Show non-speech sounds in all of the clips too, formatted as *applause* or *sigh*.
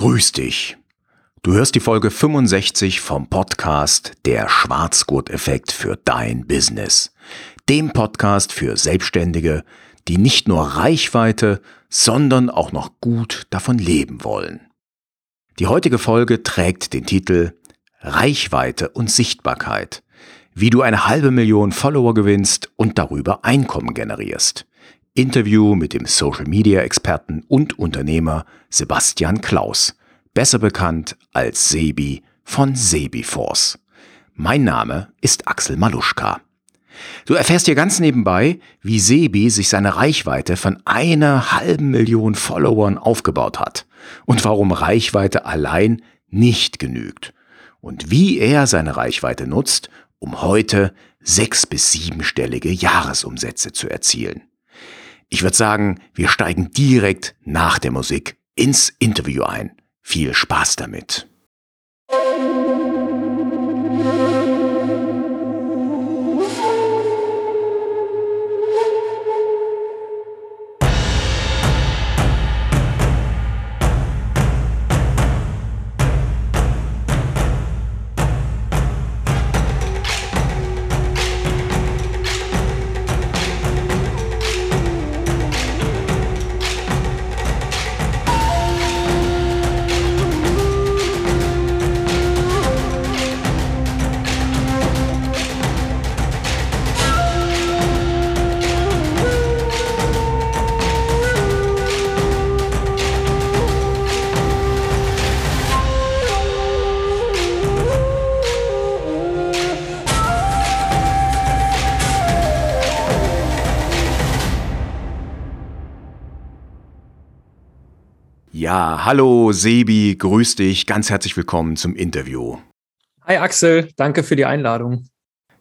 Grüß dich. Du hörst die Folge 65 vom Podcast Der Schwarzgurt-Effekt für dein Business. Dem Podcast für Selbstständige, die nicht nur Reichweite, sondern auch noch gut davon leben wollen. Die heutige Folge trägt den Titel Reichweite und Sichtbarkeit. Wie du eine halbe Million Follower gewinnst und darüber Einkommen generierst. Interview mit dem Social Media Experten und Unternehmer Sebastian Klaus, besser bekannt als Sebi von Sebiforce. Mein Name ist Axel Maluschka. Du erfährst hier ganz nebenbei, wie Sebi sich seine Reichweite von einer halben Million Followern aufgebaut hat und warum Reichweite allein nicht genügt und wie er seine Reichweite nutzt, um heute sechs- bis siebenstellige Jahresumsätze zu erzielen. Ich würde sagen, wir steigen direkt nach der Musik ins Interview ein. Viel Spaß damit. Ja, hallo Sebi, grüß dich, ganz herzlich willkommen zum Interview. Hi Axel, danke für die Einladung.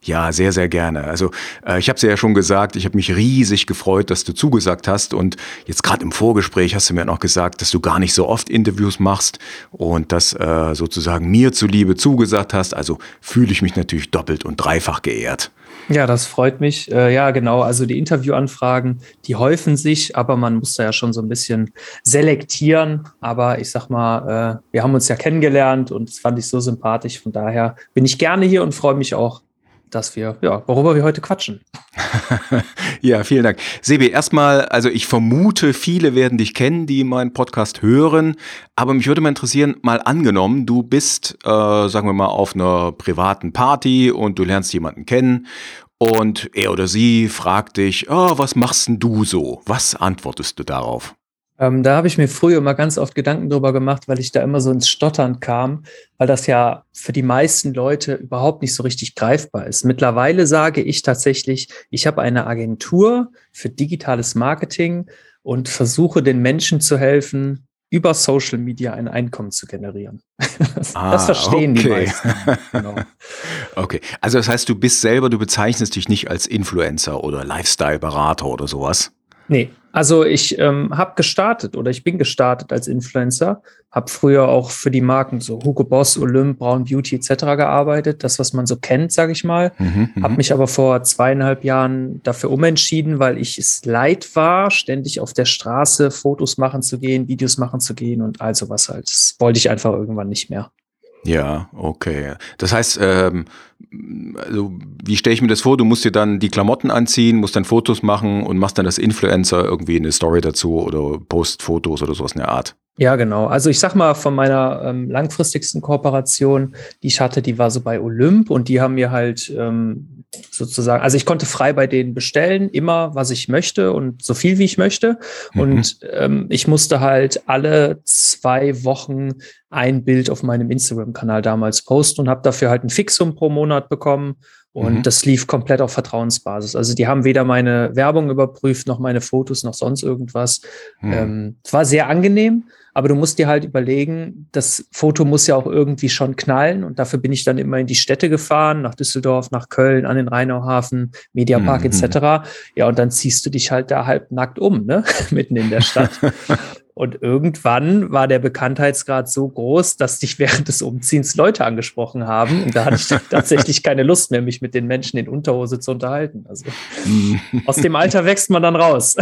Ja, sehr, sehr gerne. Also äh, ich habe es ja schon gesagt, ich habe mich riesig gefreut, dass du zugesagt hast. Und jetzt gerade im Vorgespräch hast du mir noch gesagt, dass du gar nicht so oft Interviews machst und das äh, sozusagen mir zuliebe zugesagt hast. Also fühle ich mich natürlich doppelt und dreifach geehrt. Ja, das freut mich. Äh, ja, genau. Also die Interviewanfragen, die häufen sich, aber man muss da ja schon so ein bisschen selektieren. Aber ich sag mal, äh, wir haben uns ja kennengelernt und das fand ich so sympathisch. Von daher bin ich gerne hier und freue mich auch, dass wir, ja, worüber wir heute quatschen. *laughs* ja, vielen Dank. Sebi, erstmal, also ich vermute, viele werden dich kennen, die meinen Podcast hören, aber mich würde mal interessieren, mal angenommen, du bist, äh, sagen wir mal, auf einer privaten Party und du lernst jemanden kennen und er oder sie fragt dich, oh, was machst denn du so? Was antwortest du darauf? Ähm, da habe ich mir früher immer ganz oft Gedanken drüber gemacht, weil ich da immer so ins Stottern kam, weil das ja für die meisten Leute überhaupt nicht so richtig greifbar ist. Mittlerweile sage ich tatsächlich, ich habe eine Agentur für digitales Marketing und versuche den Menschen zu helfen, über Social Media ein Einkommen zu generieren. *laughs* Das, ah, das verstehen okay. die meisten. *laughs* Genau. Okay, also das heißt, du bist selber, du bezeichnest dich nicht als Influencer oder Lifestyle-Berater oder sowas? Nee, also ich ähm, habe gestartet oder ich bin gestartet als Influencer, habe früher auch für die Marken so Hugo Boss, Olymp, Brown Beauty etc. gearbeitet, das was man so kennt, sage ich mal. Mhm, mhm, habe mich aber vor zweieinhalb Jahren dafür umentschieden, weil ich es leid war, ständig auf der Straße Fotos machen zu gehen, Videos machen zu gehen und all sowas halt. Das wollte ich einfach irgendwann nicht mehr. Ja, okay. Das heißt, ähm, also wie stelle ich mir das vor? Du musst dir dann die Klamotten anziehen, musst dann Fotos machen und machst dann das Influencer irgendwie eine Story dazu oder post Fotos oder sowas in der Art. Ja, genau. Also ich sag mal, von meiner ähm, langfristigsten Kooperation, die ich hatte, die war so bei Olymp und die haben mir halt ähm, sozusagen, also ich konnte frei bei denen bestellen, immer was ich möchte und so viel wie ich möchte. Mhm. Und ähm, ich musste halt alle zwei Wochen ein Bild auf meinem Instagram-Kanal damals posten und habe dafür halt ein Fixum pro Monat bekommen. Und mhm. das lief komplett auf Vertrauensbasis. Also die haben weder meine Werbung überprüft, noch meine Fotos, noch sonst irgendwas. Mhm. Ähm, es war sehr angenehm, aber du musst dir halt überlegen, das Foto muss ja auch irgendwie schon knallen. Und dafür bin ich dann immer in die Städte gefahren, nach Düsseldorf, nach Köln, an den Rheinauhafen, Mediapark mhm. etc. Ja, und dann ziehst du dich halt da halb nackt um, ne? *laughs* mitten in der Stadt. *laughs* Und irgendwann war der Bekanntheitsgrad so groß, dass dich während des Umziehens Leute angesprochen haben. Und da hatte ich *laughs* tatsächlich keine Lust mehr, mich mit den Menschen in Unterhose zu unterhalten. Also aus dem Alter wächst man dann raus.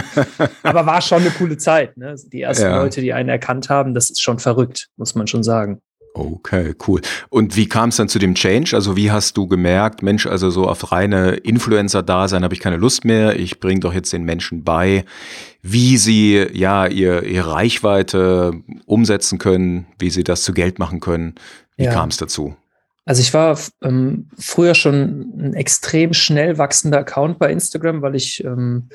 *laughs* Aber war schon eine coole Zeit. Ne? Die ersten ja. Leute, die einen erkannt haben, das ist schon verrückt, muss man schon sagen. Okay, cool. Und wie kam es dann zu dem Change? Also wie hast du gemerkt, Mensch, also so auf reine Influencer-Dasein habe ich keine Lust mehr. Ich bringe doch jetzt den Menschen bei, wie sie ja ihr, ihre Reichweite umsetzen können, wie sie das zu Geld machen können. Wie ja. kam es dazu? Also ich war ähm, früher schon ein extrem schnell wachsender Account bei Instagram, weil ich ähm,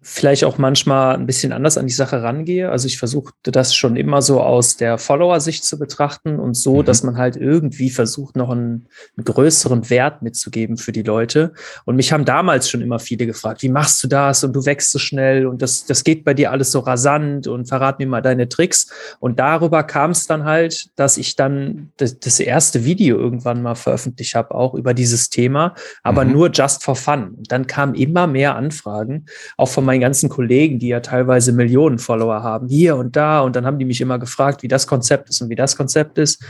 vielleicht auch manchmal ein bisschen anders an die Sache rangehe. Also ich versuchte das schon immer so aus der Follower-Sicht zu betrachten und so, mhm. dass man halt irgendwie versucht, noch einen, einen, größeren Wert mitzugeben für die Leute. Und mich haben damals schon immer viele gefragt, wie machst du das und du wächst so schnell und das, das geht bei dir alles so rasant und verrat mir mal deine Tricks. Und darüber kam es dann halt, dass ich dann das, das erste Video irgendwann mal veröffentlicht habe, auch über dieses Thema, aber mhm. nur just for fun. Und dann kamen immer mehr Anfragen, auch von meinen ganzen Kollegen, die ja teilweise Millionen Follower haben, hier und da. Und dann haben die mich immer gefragt, wie das Konzept ist und wie das Konzept ist.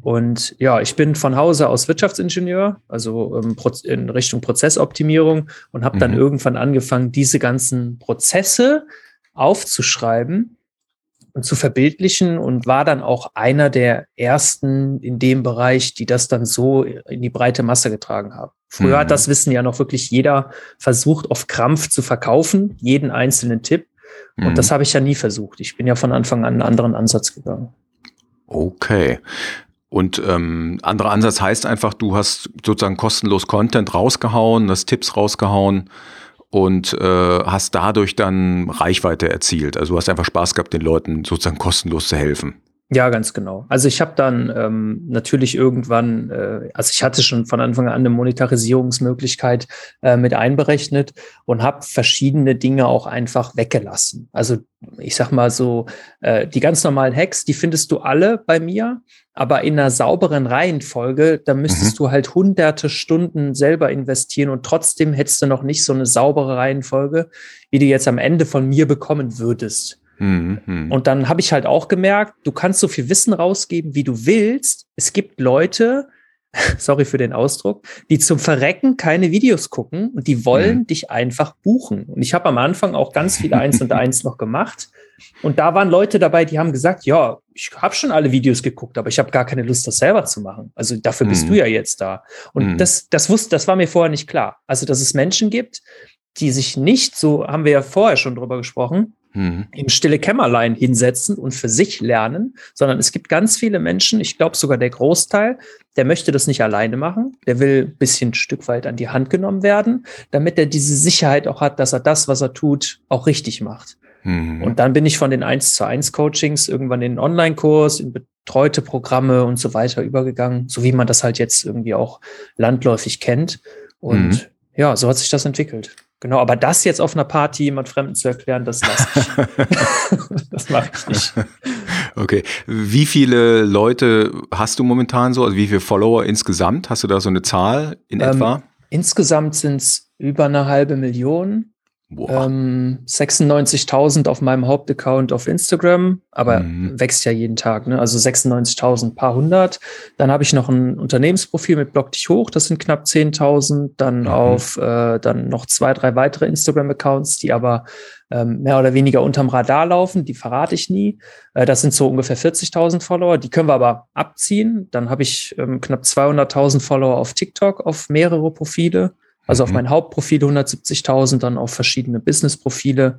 Und ja, ich bin von Hause aus Wirtschaftsingenieur, also ähm, in Richtung Prozessoptimierung und habe dann mhm. irgendwann angefangen, diese ganzen Prozesse aufzuschreiben und zu verbildlichen und war dann auch einer der ersten in dem Bereich, die das dann so in die breite Masse getragen haben. Früher mhm. hat das Wissen ja noch wirklich jeder versucht, auf Krampf zu verkaufen, jeden einzelnen Tipp. Und mhm. das habe ich ja nie versucht. Ich bin ja von Anfang an einen anderen Ansatz gegangen. Okay. Und ähm, anderer Ansatz heißt einfach, du hast sozusagen kostenlos Content rausgehauen, hast Tipps rausgehauen und äh, hast dadurch dann Reichweite erzielt. Also du hast einfach Spaß gehabt, den Leuten sozusagen kostenlos zu helfen. Ja, ganz genau. Also ich habe dann ähm, natürlich irgendwann, äh, also ich hatte schon von Anfang an eine Monetarisierungsmöglichkeit äh, mit einberechnet und habe verschiedene Dinge auch einfach weggelassen. Also ich sag mal so, äh, die ganz normalen Hacks, die findest du alle bei mir, aber in einer sauberen Reihenfolge, da müsstest mhm. du halt hunderte Stunden selber investieren und trotzdem hättest du noch nicht so eine saubere Reihenfolge, wie du jetzt am Ende von mir bekommen würdest. Mhm. Und dann habe ich halt auch gemerkt, du kannst so viel Wissen rausgeben, wie du willst. Es gibt Leute, *laughs* sorry für den Ausdruck, die zum Verrecken keine Videos gucken und die wollen mhm. dich einfach buchen. Und ich habe am Anfang auch ganz viele Eins und Eins noch gemacht. Und da waren Leute dabei, die haben gesagt, ja, ich habe schon alle Videos geguckt, aber ich habe gar keine Lust, das selber zu machen. Also dafür bist mhm. du ja jetzt da. Und mhm. das, das wusste, das war mir vorher nicht klar. Also, dass es Menschen gibt, die sich nicht, so haben wir ja vorher schon drüber gesprochen, mhm. im stille Kämmerlein hinsetzen und für sich lernen, sondern es gibt ganz viele Menschen, ich glaube sogar der Großteil, der möchte das nicht alleine machen, der will ein bisschen ein Stück weit an die Hand genommen werden, damit er diese Sicherheit auch hat, dass er das, was er tut, auch richtig macht. Mhm. Und dann bin ich von den 1 zu 1 Coachings irgendwann in den Online-Kurs, in betreute Programme und so weiter übergegangen, so wie man das halt jetzt irgendwie auch landläufig kennt. Und mhm. Ja, so hat sich das entwickelt. Genau, aber das jetzt auf einer Party jemand Fremden zu erklären, das lasse ich. *laughs* das mache ich nicht. Okay. Wie viele Leute hast du momentan so? Also wie viele Follower insgesamt? Hast du da so eine Zahl in ähm, etwa? Insgesamt sind es über eine halbe Million. Ähm, 96.000 auf meinem Hauptaccount auf Instagram, aber mhm. wächst ja jeden Tag, ne? Also 96.000, paar hundert. Dann habe ich noch ein Unternehmensprofil mit Block dich hoch, das sind knapp 10.000. Dann mhm. auf äh, dann noch zwei, drei weitere Instagram-Accounts, die aber ähm, mehr oder weniger unterm Radar laufen, die verrate ich nie. Äh, das sind so ungefähr 40.000 Follower, die können wir aber abziehen. Dann habe ich ähm, knapp 200.000 Follower auf TikTok, auf mehrere Profile. Also mhm. auf mein Hauptprofil 170.000, dann auf verschiedene Business-Profile.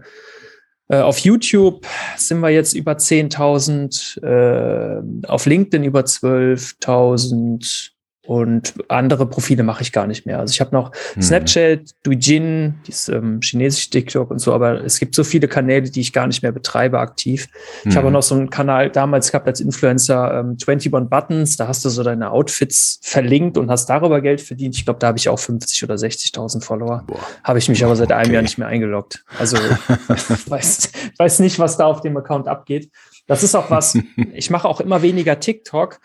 Äh, auf YouTube sind wir jetzt über 10.000, äh, auf LinkedIn über 12.000, und andere Profile mache ich gar nicht mehr. Also ich habe noch mhm. Snapchat, Douyin, dieses ähm, chinesische TikTok und so, aber es gibt so viele Kanäle, die ich gar nicht mehr betreibe aktiv. Mhm. Ich habe auch noch so einen Kanal damals gehabt als Influencer, ähm, 21 Buttons, da hast du so deine Outfits verlinkt und hast darüber Geld verdient. Ich glaube, da habe ich auch 50 oder 60.000 Follower. Habe ich mich aber seit einem Jahr nicht mehr eingeloggt. Also *laughs* *laughs* weiß, weiß nicht, was da auf dem Account abgeht. Das ist auch was, *laughs* ich mache auch immer weniger TikTok,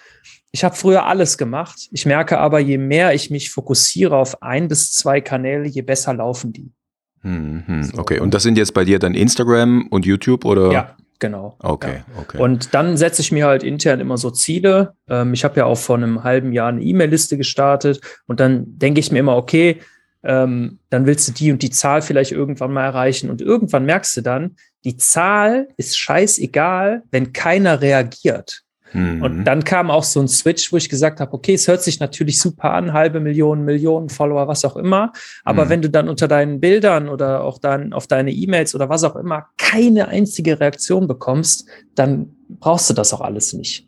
ich habe früher alles gemacht. Ich merke aber, je mehr ich mich fokussiere auf ein bis zwei Kanäle, je besser laufen die. Hm, hm, so. Okay, und das sind jetzt bei dir dann Instagram und YouTube oder? Ja, genau. Okay, ja. okay. Und dann setze ich mir halt intern immer so Ziele. Ähm, ich habe ja auch vor einem halben Jahr eine E-Mail-Liste gestartet und dann denke ich mir immer, okay, ähm, dann willst du die und die Zahl vielleicht irgendwann mal erreichen und irgendwann merkst du dann, die Zahl ist scheißegal, wenn keiner reagiert. Mhm. Und dann kam auch so ein Switch, wo ich gesagt habe, okay, es hört sich natürlich super an, halbe Million, Millionen Follower, was auch immer. Aber mhm. wenn du dann unter deinen Bildern oder auch dann auf deine E-Mails oder was auch immer keine einzige Reaktion bekommst, dann brauchst du das auch alles nicht.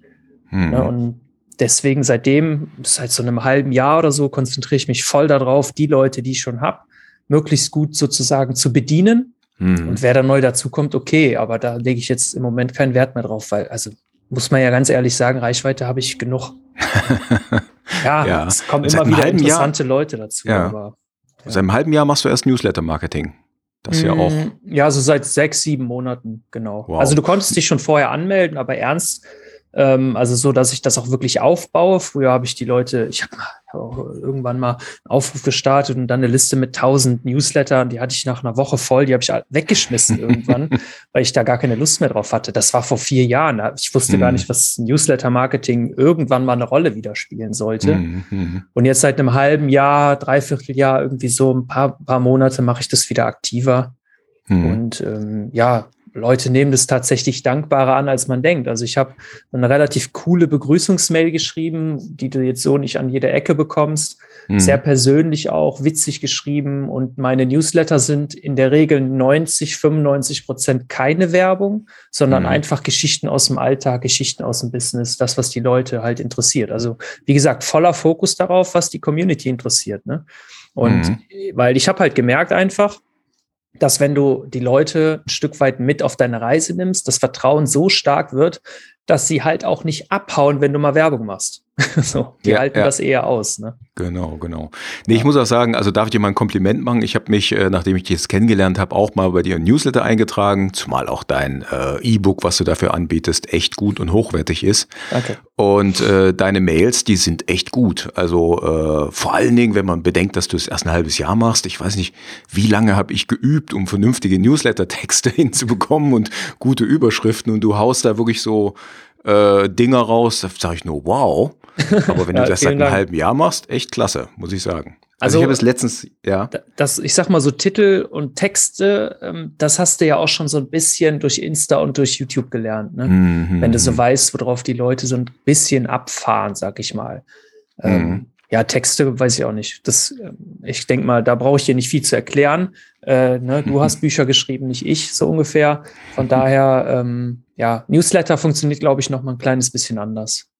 Mhm. Ja, und deswegen seitdem, seit so einem halben Jahr oder so, konzentriere ich mich voll darauf, die Leute, die ich schon habe, möglichst gut sozusagen zu bedienen. Mhm. Und wer da neu dazukommt, okay, aber da lege ich jetzt im Moment keinen Wert mehr drauf, weil, also muss man ja ganz ehrlich sagen, Reichweite habe ich genug. *laughs* ja, ja, es kommen immer wieder interessante Jahr, Leute dazu. Ja. Aber, ja. Seit einem halben Jahr machst du erst Newsletter-Marketing. Das ja auch. Mm, ja, so seit sechs, sieben Monaten, genau. Wow. Also du konntest dich schon vorher anmelden, aber ernst ähm, also so, dass ich das auch wirklich aufbaue. Früher habe ich die Leute, ich habe hab irgendwann mal einen Aufruf gestartet und dann eine Liste mit tausend Newslettern, die hatte ich nach einer Woche voll, die habe ich weggeschmissen irgendwann, *laughs* weil ich da gar keine Lust mehr drauf hatte. Das war vor vier Jahren. Ich wusste mhm. gar nicht, was Newsletter-Marketing irgendwann mal eine Rolle wieder spielen sollte. Mhm. mhm. Und jetzt seit einem halben Jahr, dreiviertel Jahr, irgendwie so ein paar, paar Monate mache ich das wieder aktiver. Mhm. Und ähm, ja, Leute nehmen das tatsächlich dankbarer an, als man denkt. Also ich habe eine relativ coole Begrüßungsmail geschrieben, die du jetzt so nicht an jeder Ecke bekommst. Mhm. Sehr persönlich auch, witzig geschrieben. Und meine Newsletter sind in der Regel 90, 95 Prozent keine Werbung, sondern mhm. einfach Geschichten aus dem Alltag, Geschichten aus dem Business, das, was die Leute halt interessiert. Also wie gesagt, voller Fokus darauf, was die Community interessiert. Ne? Und mhm. weil ich habe halt gemerkt einfach, dass wenn du die Leute ein Stück weit mit auf deine Reise nimmst, das Vertrauen so stark wird, dass sie halt auch nicht abhauen, wenn du mal Werbung machst. *laughs* so, die ja, halten ja. das eher aus. Ne? Genau, genau. Nee, ja. ich muss auch sagen, also darf ich dir mal ein Kompliment machen. Ich habe mich, äh, nachdem ich dich jetzt kennengelernt habe, auch mal bei dir ein Newsletter eingetragen, zumal auch dein äh, E-Book, was du dafür anbietest, echt gut und hochwertig ist. Danke. Und äh, deine Mails, die sind echt gut. Also äh, vor allen Dingen, wenn man bedenkt, dass du es erst ein halbes Jahr machst. Ich weiß nicht, wie lange habe ich geübt, um vernünftige Newsletter-Texte *laughs* hinzubekommen und gute Überschriften. Und du haust da wirklich so äh, Dinger raus, da sage ich nur, wow. Aber wenn *laughs* ja, du das seit einem Dank. halben Jahr machst, echt klasse, muss ich sagen. Also, also ich habe es letztens, ja. Das, ich sag mal so Titel und Texte, ähm, das hast du ja auch schon so ein bisschen durch Insta und durch YouTube gelernt, ne? Mhm. Wenn du so weißt, worauf die Leute so ein bisschen abfahren, sag ich mal. Ähm, mhm. Ähm, ja, Texte weiß ich auch nicht. Das, ähm, ich denke mal, da brauche ich dir nicht viel zu erklären. Äh, ne? Du hast *laughs* Bücher geschrieben, nicht ich, so ungefähr. Von daher, ähm, ja, Newsletter funktioniert, glaube ich, noch mal ein kleines bisschen anders.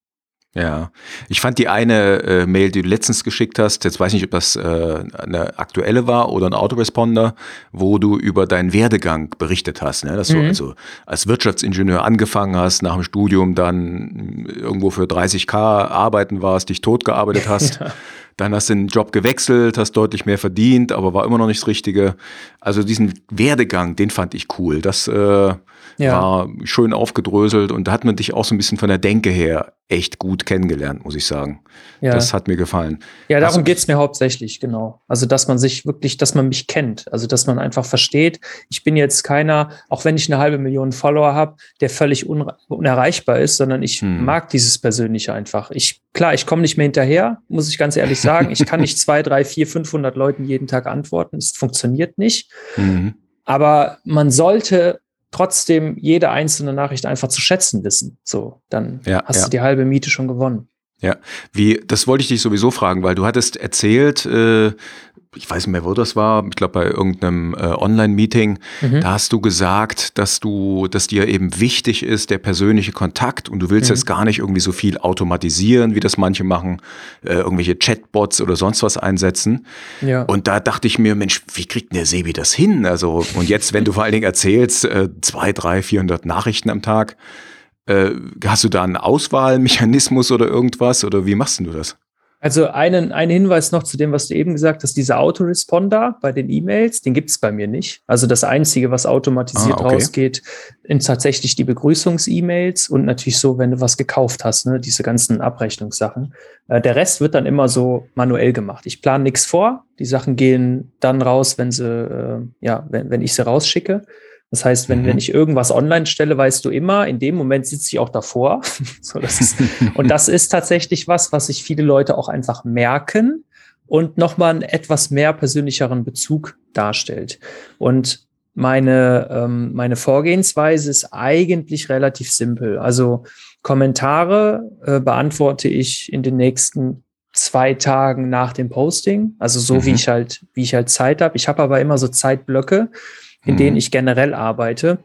Ja, ich fand die eine äh, Mail, die du letztens geschickt hast, jetzt weiß ich nicht, ob das äh, eine aktuelle war oder ein Autoresponder, wo du über deinen Werdegang berichtet hast, ne? dass mhm. du also als Wirtschaftsingenieur angefangen hast, nach dem Studium dann irgendwo für 30k arbeiten warst, dich totgearbeitet hast. *laughs* ja. Dann hast du den Job gewechselt, hast deutlich mehr verdient, aber war immer noch nicht das Richtige. Also diesen Werdegang, den fand ich cool. Das äh, ja. war schön aufgedröselt und da hat man dich auch so ein bisschen von der Denke her echt gut kennengelernt, muss ich sagen. Ja. Das hat mir gefallen. Ja, darum also, geht's mir hauptsächlich, genau. Also, dass man sich wirklich, dass man mich kennt. Also, dass man einfach versteht, ich bin jetzt keiner, auch wenn ich eine halbe Million Follower habe, der völlig unerreichbar ist, sondern ich hm. mag dieses Persönliche einfach. Ich, klar, ich komme nicht mehr hinterher, muss ich ganz ehrlich sagen. Ich kann nicht *laughs* zwei, drei, vier, 500 Leuten jeden Tag antworten. Es funktioniert nicht. Mhm. Aber man sollte trotzdem jede einzelne Nachricht einfach zu schätzen wissen. So, dann ja, hast ja. du die halbe Miete schon gewonnen. Ja, wie, das wollte ich dich sowieso fragen, weil du hattest erzählt, äh, ich weiß nicht mehr, wo das war, ich glaube bei irgendeinem äh, Online-Meeting, mhm. da hast du gesagt, dass du, dass dir eben wichtig ist, der persönliche Kontakt und du willst mhm. jetzt gar nicht irgendwie so viel automatisieren, wie das manche machen, äh, irgendwelche Chatbots oder sonst was einsetzen. Ja. Und da dachte ich mir, Mensch, wie kriegt denn der Sebi das hin? Also, und jetzt, wenn du vor allen Dingen erzählst, äh, zwei, drei, vierhundert Nachrichten am Tag, äh, hast du da einen Auswahlmechanismus oder irgendwas oder wie machst du das? Also einen, ein Hinweis noch zu dem, was du eben gesagt hast, dieser Autoresponder bei den E-Mails, den gibt es bei mir nicht. Also das Einzige, was automatisiert ah, okay. rausgeht, sind tatsächlich die Begrüßungs-E-Mails und natürlich so, wenn du was gekauft hast, ne, diese ganzen Abrechnungssachen. Äh, der Rest wird dann immer so manuell gemacht. Ich plane nichts vor, die Sachen gehen dann raus, wenn sie, äh, ja, wenn, wenn ich sie rausschicke. Das heißt, wenn, mhm. wenn ich irgendwas online stelle, weißt du immer, in dem Moment sitze ich auch davor. *laughs* so, das ist, und das ist tatsächlich was, was sich viele Leute auch einfach merken und nochmal einen etwas mehr persönlicheren Bezug darstellt. Und meine, ähm, meine Vorgehensweise ist eigentlich relativ simpel. Also Kommentare äh, beantworte ich in den nächsten zwei Tagen nach dem Posting. Also so mhm. wie ich halt, wie ich halt Zeit habe. Ich habe aber immer so Zeitblöcke in mhm. denen ich generell arbeite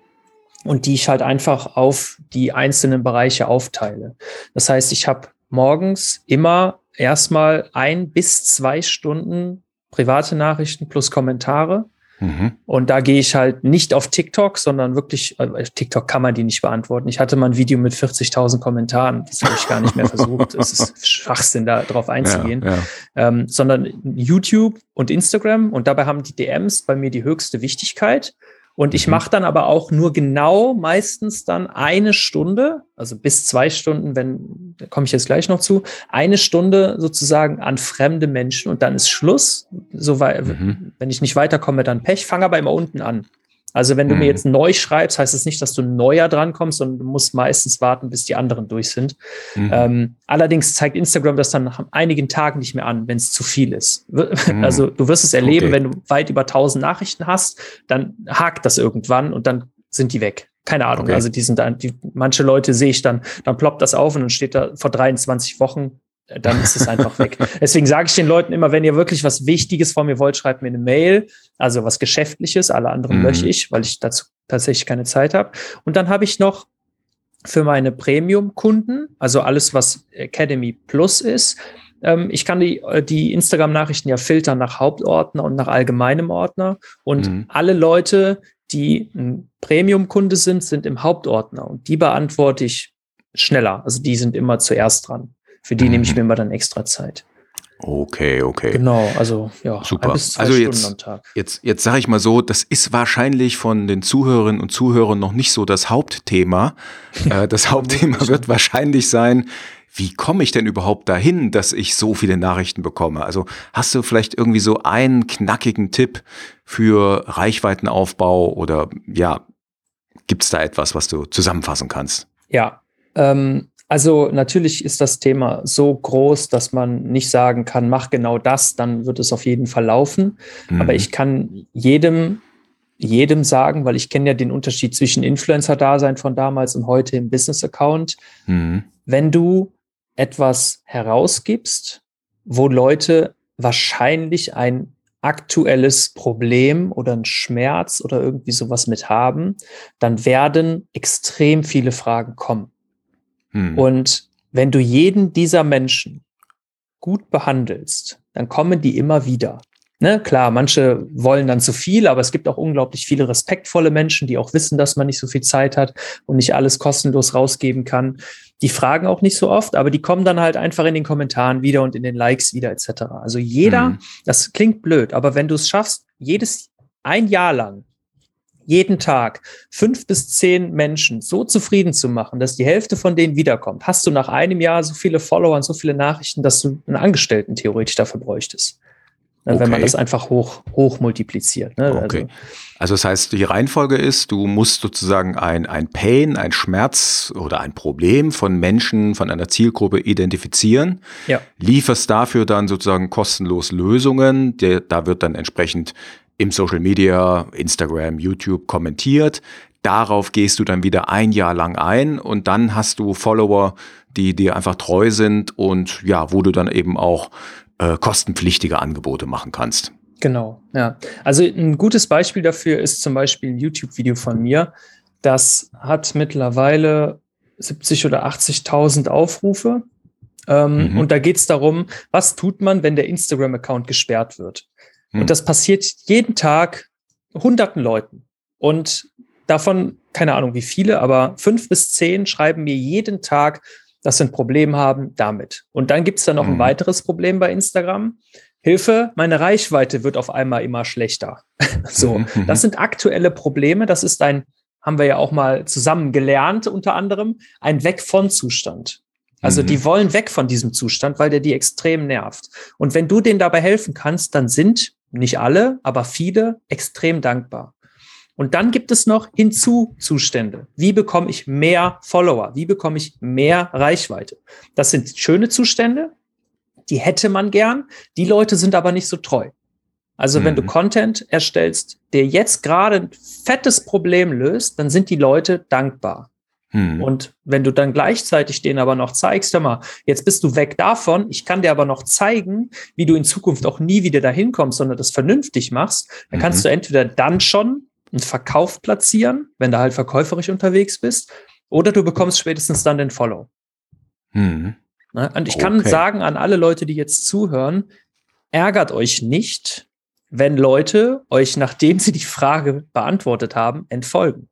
und die ich halt einfach auf die einzelnen Bereiche aufteile. Das heißt, ich habe morgens immer erstmal ein bis zwei Stunden private Nachrichten plus Kommentare. Mhm. Und da gehe ich halt nicht auf TikTok, sondern wirklich, äh, TikTok kann man die nicht beantworten. Ich hatte mal ein Video mit 40.000 Kommentaren, das habe ich gar nicht mehr *laughs* versucht. Es ist Schwachsinn, da drauf einzugehen. Ja, ja. Ähm, sondern YouTube und Instagram und dabei haben die DMs bei mir die höchste Wichtigkeit. Und ich mhm. mache dann aber auch nur genau meistens dann eine Stunde, also bis zwei Stunden, wenn, da komme ich jetzt gleich noch zu, eine Stunde sozusagen an fremde Menschen und dann ist Schluss. So, weil, mhm. wenn ich nicht weiterkomme, dann Pech, fange aber immer unten an. Also wenn du mhm. mir jetzt neu schreibst, heißt es das nicht, dass du neuer drankommst, sondern du musst meistens warten, bis die anderen durch sind. Mhm. Ähm, allerdings zeigt Instagram das dann nach einigen Tagen nicht mehr an, wenn es zu viel ist. Mhm. Also du wirst es erleben, okay. wenn du weit über 1000 Nachrichten hast, dann hakt das irgendwann und dann sind die weg. Keine Ahnung. Okay. Also die sind dann, die, manche Leute sehe ich dann, dann ploppt das auf und dann steht da vor 23 Wochen dann ist es einfach weg. *laughs* Deswegen sage ich den Leuten immer, wenn ihr wirklich was Wichtiges von mir wollt, schreibt mir eine Mail, also was Geschäftliches, alle anderen mhm. lösche ich, weil ich dazu tatsächlich keine Zeit habe. Und dann habe ich noch für meine Premium-Kunden, also alles, was Academy Plus ist, ähm, ich kann die, äh, die Instagram-Nachrichten ja filtern nach Hauptordner und nach allgemeinem Ordner. Und mhm. alle Leute, die ein Premium-Kunde sind, sind im Hauptordner. Und die beantworte ich schneller. Also die sind immer zuerst dran. Für die mhm. nehme ich mir immer dann extra Zeit. Okay, okay. Genau, also ja, super. also Stunden jetzt, jetzt, jetzt sage ich mal so, das ist wahrscheinlich von den Zuhörerinnen und Zuhörern noch nicht so das Hauptthema. *laughs* äh, das Hauptthema wird wahrscheinlich sein, wie komme ich denn überhaupt dahin, dass ich so viele Nachrichten bekomme? Also hast du vielleicht irgendwie so einen knackigen Tipp für Reichweitenaufbau oder ja, gibt es da etwas, was du zusammenfassen kannst? Ja, ähm, also natürlich ist das Thema so groß, dass man nicht sagen kann, mach genau das, dann wird es auf jeden Fall laufen. Mhm. Aber ich kann jedem, jedem sagen, weil ich kenne ja den Unterschied zwischen Influencer-Dasein von damals und heute im Business-Account. Mhm. Wenn du etwas herausgibst, wo Leute wahrscheinlich ein aktuelles Problem oder ein Schmerz oder irgendwie sowas mit haben, dann werden extrem viele Fragen kommen. Hm. Und wenn du jeden dieser Menschen gut behandelst, dann kommen die immer wieder. Ne, klar, manche wollen dann zu viel, aber es gibt auch unglaublich viele respektvolle Menschen, die auch wissen, dass man nicht so viel Zeit hat und nicht alles kostenlos rausgeben kann. Die fragen auch nicht so oft, aber die kommen dann halt einfach in den Kommentaren wieder und in den Likes wieder etc. Also jeder, mhm. das klingt blöd, aber wenn du es schaffst, jedes ein Jahr lang jeden Tag fünf bis zehn Menschen so zufrieden zu machen, dass die Hälfte von denen wiederkommt, hast du nach einem Jahr so viele Follower und so viele Nachrichten, dass du einen Angestellten theoretisch dafür bräuchtest. Okay. Wenn man das einfach hoch, hoch multipliziert. Ne? Okay. Also, also das heißt, die Reihenfolge ist, du musst sozusagen ein, ein Pain, ein Schmerz oder ein Problem von Menschen, von einer Zielgruppe identifizieren, ja. lieferst dafür dann sozusagen kostenlos Lösungen, der, da wird dann entsprechend im Social Media, Instagram, YouTube kommentiert. Darauf gehst du dann wieder ein Jahr lang ein und dann hast du Follower, die dir einfach treu sind und ja, wo du dann eben auch äh, kostenpflichtige Angebote machen kannst. Genau, ja. Also ein gutes Beispiel dafür ist zum Beispiel ein YouTube-Video von mir. Das hat mittlerweile 70 oder 80.000 Aufrufe. Ähm, mhm. Und da geht es darum, was tut man, wenn der Instagram-Account gesperrt wird? Hm. Und das passiert jeden Tag hunderten Leuten. Und davon, keine Ahnung wie viele, aber fünf bis zehn schreiben mir jeden Tag, dass sie ein Problem haben damit. Und dann gibt es dann noch mhm. ein weiteres Problem bei Instagram. Hilfe, meine Reichweite wird auf einmal immer schlechter. *laughs* so, mhm. das sind aktuelle Probleme. Das ist ein, haben wir ja auch mal zusammen gelernt, unter anderem, ein Weg von Zustand. Also mhm. die wollen weg von diesem Zustand, weil der die extrem nervt. Und wenn du denen dabei helfen kannst, dann sind nicht alle, aber viele extrem dankbar. Und dann gibt es noch Hinzuzustände. Wie bekomme ich mehr Follower? Wie bekomme ich mehr Reichweite? Das sind schöne Zustände, die hätte man gern. Die Leute sind aber nicht so treu. Also mhm. wenn du mhm. Content erstellst, der jetzt gerade ein fettes Problem löst, dann sind die Leute dankbar. Mhm. Und wenn du dann gleichzeitig denen aber noch zeigst, hör mal, jetzt bist du weg davon, ich kann dir aber noch zeigen, wie du in Zukunft auch nie wieder dahin kommst, sondern das vernünftig machst, dann kannst mhm. du entweder dann schon einen Verkauf platzieren, wenn du halt verkäuferisch unterwegs bist, oder du bekommst spätestens dann den Follow. Mhm. Und ich okay. kann sagen an alle Leute, die jetzt zuhören, ärgert euch nicht, wenn Leute euch, nachdem sie die Frage beantwortet haben, entfolgen.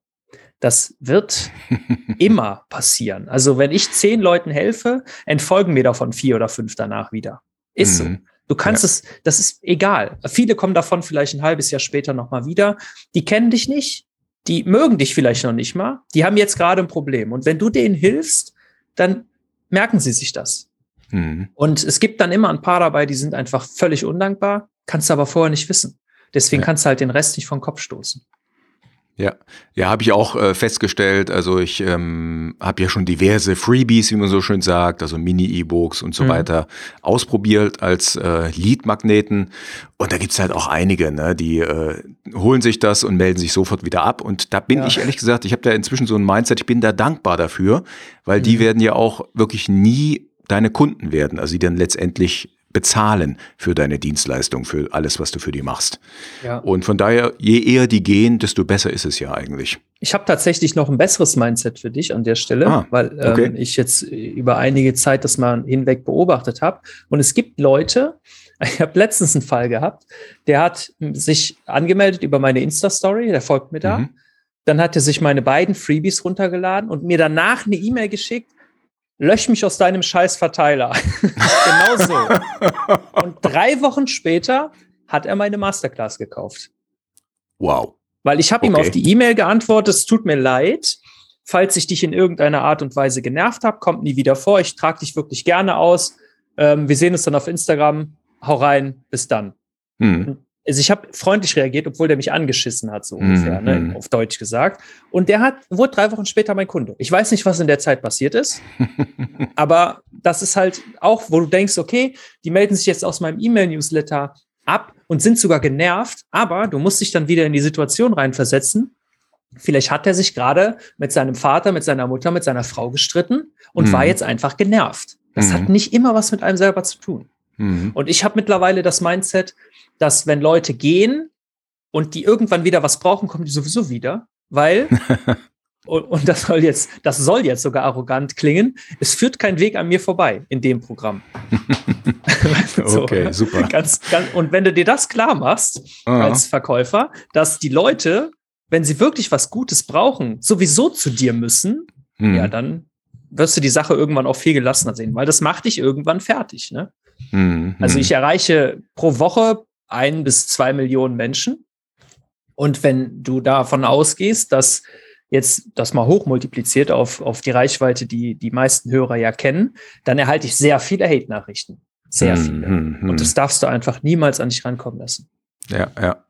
Das wird *laughs* immer passieren. Also wenn ich zehn Leuten helfe, entfolgen mir davon vier oder fünf danach wieder. Ist mhm. so. Du kannst ja. es, das ist egal. Viele kommen davon vielleicht ein halbes Jahr später nochmal wieder. Die kennen dich nicht, die mögen dich vielleicht noch nicht mal, die haben jetzt gerade ein Problem. Und wenn du denen hilfst, dann merken sie sich das. Mhm. Und es gibt dann immer ein paar dabei, die sind einfach völlig undankbar, kannst du aber vorher nicht wissen. Deswegen ja. kannst du halt den Rest nicht vom Kopf stoßen. Ja, ja, habe ich auch äh, festgestellt. Also ich ähm, habe ja schon diverse Freebies, wie man so schön sagt, also Mini-E-Books und so mhm. weiter ausprobiert als äh, Lead-Magneten. Und da gibt's halt auch einige, ne, die äh, holen sich das und melden sich sofort wieder ab. Und da bin ja. ich ehrlich gesagt, ich habe da inzwischen so ein Mindset, ich bin da dankbar dafür, weil mhm. die werden ja auch wirklich nie deine Kunden werden, also die dann letztendlich bezahlen für deine Dienstleistung, für alles, was du für die machst. Ja. Und von daher, je eher die gehen, desto besser ist es ja eigentlich. Ich habe tatsächlich noch ein besseres Mindset für dich an der Stelle, ah, weil ähm, okay. ich jetzt über einige Zeit das mal hinweg beobachtet habe. Und es gibt Leute, *laughs* ich habe letztens einen Fall gehabt, der hat sich angemeldet über meine Insta-Story, der folgt mir da. Mhm. Dann hat er sich meine beiden Freebies runtergeladen und mir danach eine E-Mail geschickt, lösch mich aus deinem Scheißverteiler. *laughs* genau so. Und drei Wochen später hat er meine Masterclass gekauft. Wow. Weil ich habe okay. ihm auf die E-Mail geantwortet, es tut mir leid, falls ich dich in irgendeiner Art und Weise genervt habe, kommt nie wieder vor. Ich trage dich wirklich gerne aus. Ähm, wir sehen uns dann auf Instagram. Hau rein, bis dann. Hm also ich habe freundlich reagiert, obwohl der mich angeschissen hat, so ungefähr, ne, mhm. ne, auf Deutsch gesagt. Und der hat, wurde drei Wochen später mein Kunde. Ich weiß nicht, was in der Zeit passiert ist, *laughs* aber das ist halt auch, wo du denkst, okay, die melden sich jetzt aus meinem E-Mail-Newsletter ab und sind sogar genervt, aber du musst dich dann wieder in die Situation reinversetzen. Vielleicht hat er sich gerade mit seinem Vater, mit seiner Mutter, mit seiner Frau gestritten und mhm. war jetzt einfach genervt. Das mhm. hat nicht immer was mit einem selber zu tun. Mhm. Und ich habe mittlerweile das Mindset, dass wenn Leute gehen und die irgendwann wieder was brauchen, kommen die sowieso wieder, weil *laughs* und, und, das soll jetzt, das soll jetzt sogar arrogant klingen. Es führt kein Weg an mir vorbei in dem Programm. *laughs* *laughs* so, okay, super. Ganz, ganz, und wenn du dir das klar machst ah. als Verkäufer, dass die Leute, wenn sie wirklich was Gutes brauchen, sowieso zu dir müssen, hm. ja, dann wirst du die Sache irgendwann auch viel gelassener sehen, weil das macht dich irgendwann fertig. Ne? Mhm. Also ich erreiche pro Woche ein bis zwei Millionen Menschen. Und wenn du davon ausgehst, dass jetzt das mal hochmultipliziert auf, auf die Reichweite, die die meisten Hörer ja kennen, dann erhalte ich sehr viele Hate-Nachrichten. Sehr mhm, viele. Mhm, Und das darfst du einfach niemals an dich rankommen lassen. Ja, ja.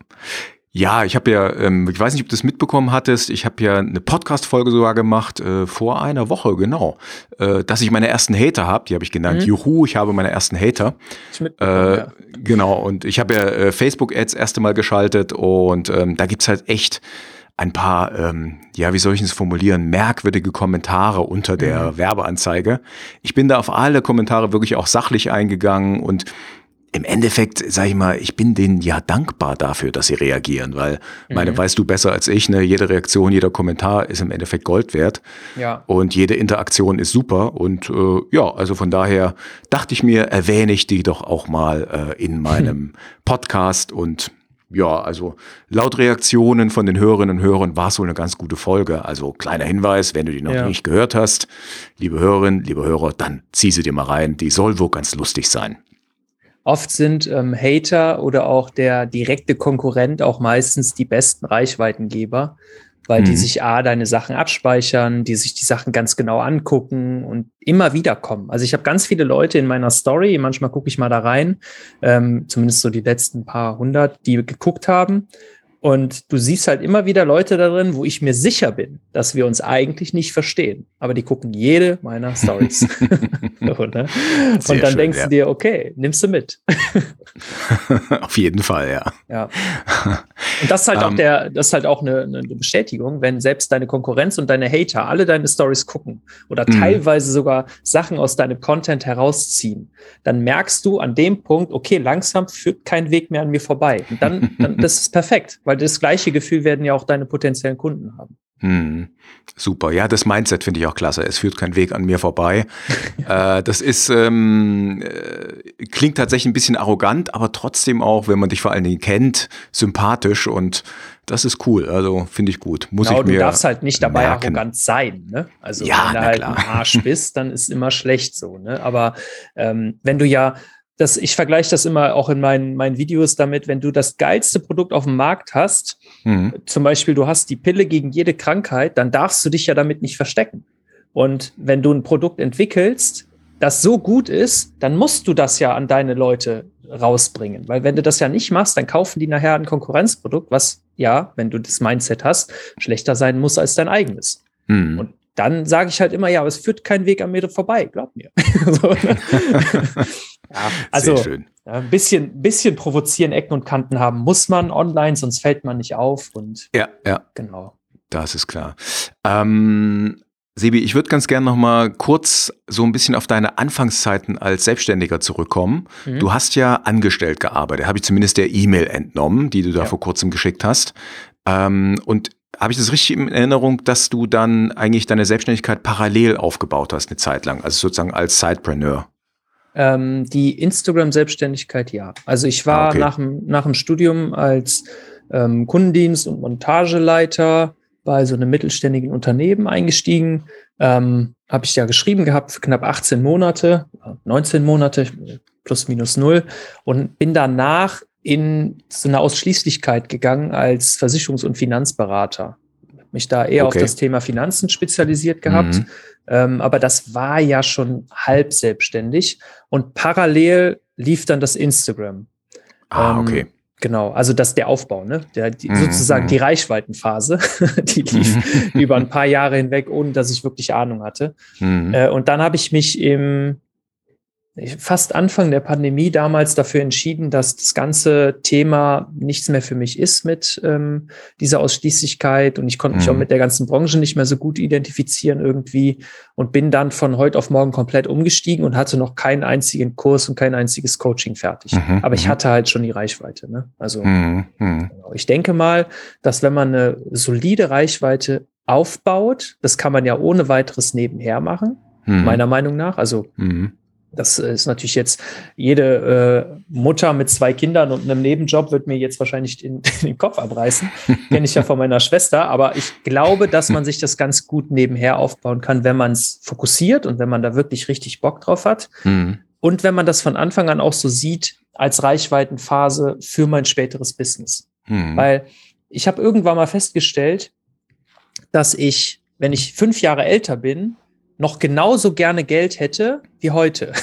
Ja, ich habe ja, ähm, ich weiß nicht, ob du das mitbekommen hattest, ich habe ja eine Podcast-Folge sogar gemacht, äh, vor einer Woche, genau, äh, dass ich meine ersten Hater habe, die habe ich genannt. Mhm. Juhu, ich habe meine ersten Hater. Äh, ja. Genau, und ich habe ja äh, Facebook-Ads erste Mal geschaltet und ähm, da gibt's halt echt ein paar, ähm, ja, wie soll ich es formulieren, merkwürdige Kommentare unter der mhm. Werbeanzeige. Ich bin da auf alle Kommentare wirklich auch sachlich eingegangen und im Endeffekt, sage ich mal, ich bin denen ja dankbar dafür, dass sie reagieren, weil, mhm. meine, weißt du besser als ich, ne, jede Reaktion, jeder Kommentar ist im Endeffekt Gold wert. Ja. Und jede Interaktion ist super. Und äh, ja, also von daher dachte ich mir, erwähne ich die doch auch mal äh, in meinem *laughs* Podcast und ja, also laut Reaktionen von den Hörerinnen und Hörern war es wohl eine ganz gute Folge. Also kleiner Hinweis, wenn du die noch ja. nicht gehört hast, liebe Hörerinnen, liebe Hörer, dann zieh sie dir mal rein. Die soll wohl ganz lustig sein. Oft sind ähm, Hater oder auch der direkte Konkurrent auch meistens die besten Reichweitengeber, weil mhm. die sich A, deine Sachen abspeichern, die sich die Sachen ganz genau angucken und immer wieder kommen. Also ich habe ganz viele Leute in meiner Story, manchmal gucke ich mal da rein, ähm, zumindest so die letzten paar hundert, die geguckt haben und du siehst halt immer wieder Leute darin, wo ich mir sicher bin, dass wir uns eigentlich nicht verstehen. Aber die gucken jede meiner Stories. *laughs* *laughs* ne? Und dann schön, denkst ja. du dir, okay, nimmst du mit. *laughs* Auf jeden Fall, ja. Ja. Und das ist halt um, auch ähm. der, das ist halt auch eine, eine, Bestätigung, wenn selbst deine Konkurrenz und deine Hater alle deine Stories gucken oder mhm. teilweise sogar Sachen aus deinem Content herausziehen, dann merkst du an dem Punkt, okay, langsam führt kein Weg mehr an mir vorbei. Und dann, dann das ist perfekt, weil das gleiche Gefühl werden ja auch deine potenziellen Kunden haben. Hm, super. Ja, das Mindset finde ich auch klasse. Es führt kein Weg an mir vorbei. *laughs* äh, das ist ähm, äh, klingt tatsächlich ein bisschen arrogant, aber trotzdem auch, wenn man dich vor allen Dingen kennt, sympathisch und das ist cool. Also finde ich gut. Muss genau, ich mir du darfst halt nicht dabei merken. arrogant sein. Ne? Also ja, wenn du halt klar. ein Arsch bist, dann ist immer schlecht so. Ne? Aber ähm, wenn du ja das, ich vergleiche das immer auch in meinen, meinen Videos damit, wenn du das geilste Produkt auf dem Markt hast, mhm. zum Beispiel du hast die Pille gegen jede Krankheit, dann darfst du dich ja damit nicht verstecken. Und wenn du ein Produkt entwickelst, das so gut ist, dann musst du das ja an deine Leute rausbringen. Weil wenn du das ja nicht machst, dann kaufen die nachher ein Konkurrenzprodukt, was ja, wenn du das Mindset hast, schlechter sein muss als dein eigenes. Mhm. Und dann sage ich halt immer, ja, aber es führt kein Weg an mir vorbei, glaub mir. *laughs* so, ne? *laughs* ja, also ein bisschen, bisschen provozieren, Ecken und Kanten haben muss man online, sonst fällt man nicht auf. Und ja, ja. Genau. Das ist klar. Ähm, Sebi, ich würde ganz gerne noch mal kurz so ein bisschen auf deine Anfangszeiten als Selbstständiger zurückkommen. Mhm. Du hast ja angestellt gearbeitet, habe ich zumindest der E-Mail entnommen, die du da ja. vor kurzem geschickt hast. Ähm, und habe ich das richtig in Erinnerung, dass du dann eigentlich deine Selbstständigkeit parallel aufgebaut hast, eine Zeit lang, also sozusagen als Sidepreneur? Ähm, die Instagram-Selbstständigkeit, ja. Also ich war ah, okay. nach, dem, nach dem Studium als ähm, Kundendienst- und Montageleiter bei so einem mittelständigen Unternehmen eingestiegen. Ähm, habe ich ja geschrieben gehabt für knapp 18 Monate, 19 Monate, plus minus null und bin danach in so eine Ausschließlichkeit gegangen als Versicherungs- und Finanzberater. Mich da eher okay. auf das Thema Finanzen spezialisiert gehabt. Mhm. Ähm, aber das war ja schon halb selbstständig. Und parallel lief dann das Instagram. Ah, ähm, okay. Genau, also das der Aufbau, ne? Der, die, mhm. sozusagen mhm. die Reichweitenphase, *laughs* die lief *laughs* über ein paar Jahre hinweg, ohne dass ich wirklich Ahnung hatte. Mhm. Äh, und dann habe ich mich im fast Anfang der Pandemie damals dafür entschieden, dass das ganze Thema nichts mehr für mich ist mit ähm, dieser Ausschließlichkeit und ich konnte mich mhm. auch mit der ganzen Branche nicht mehr so gut identifizieren irgendwie und bin dann von heute auf morgen komplett umgestiegen und hatte noch keinen einzigen Kurs und kein einziges Coaching fertig. Mhm. Aber ich mhm. hatte halt schon die Reichweite. Ne? Also mhm. mhm. genau. ich denke mal, dass wenn man eine solide Reichweite aufbaut, das kann man ja ohne weiteres nebenher machen, mhm. meiner Meinung nach. Also das ist natürlich jetzt jede äh, Mutter mit zwei Kindern und einem Nebenjob wird mir jetzt wahrscheinlich den, *laughs* den Kopf abreißen. Kenne ich ja von meiner Schwester. Aber ich glaube, dass man sich das ganz gut nebenher aufbauen kann, wenn man es fokussiert und wenn man da wirklich richtig Bock drauf hat. Mhm. Und wenn man das von Anfang an auch so sieht als Reichweitenphase für mein späteres Business. Mhm. Weil ich habe irgendwann mal festgestellt, dass ich, wenn ich fünf Jahre älter bin, noch genauso gerne Geld hätte wie heute.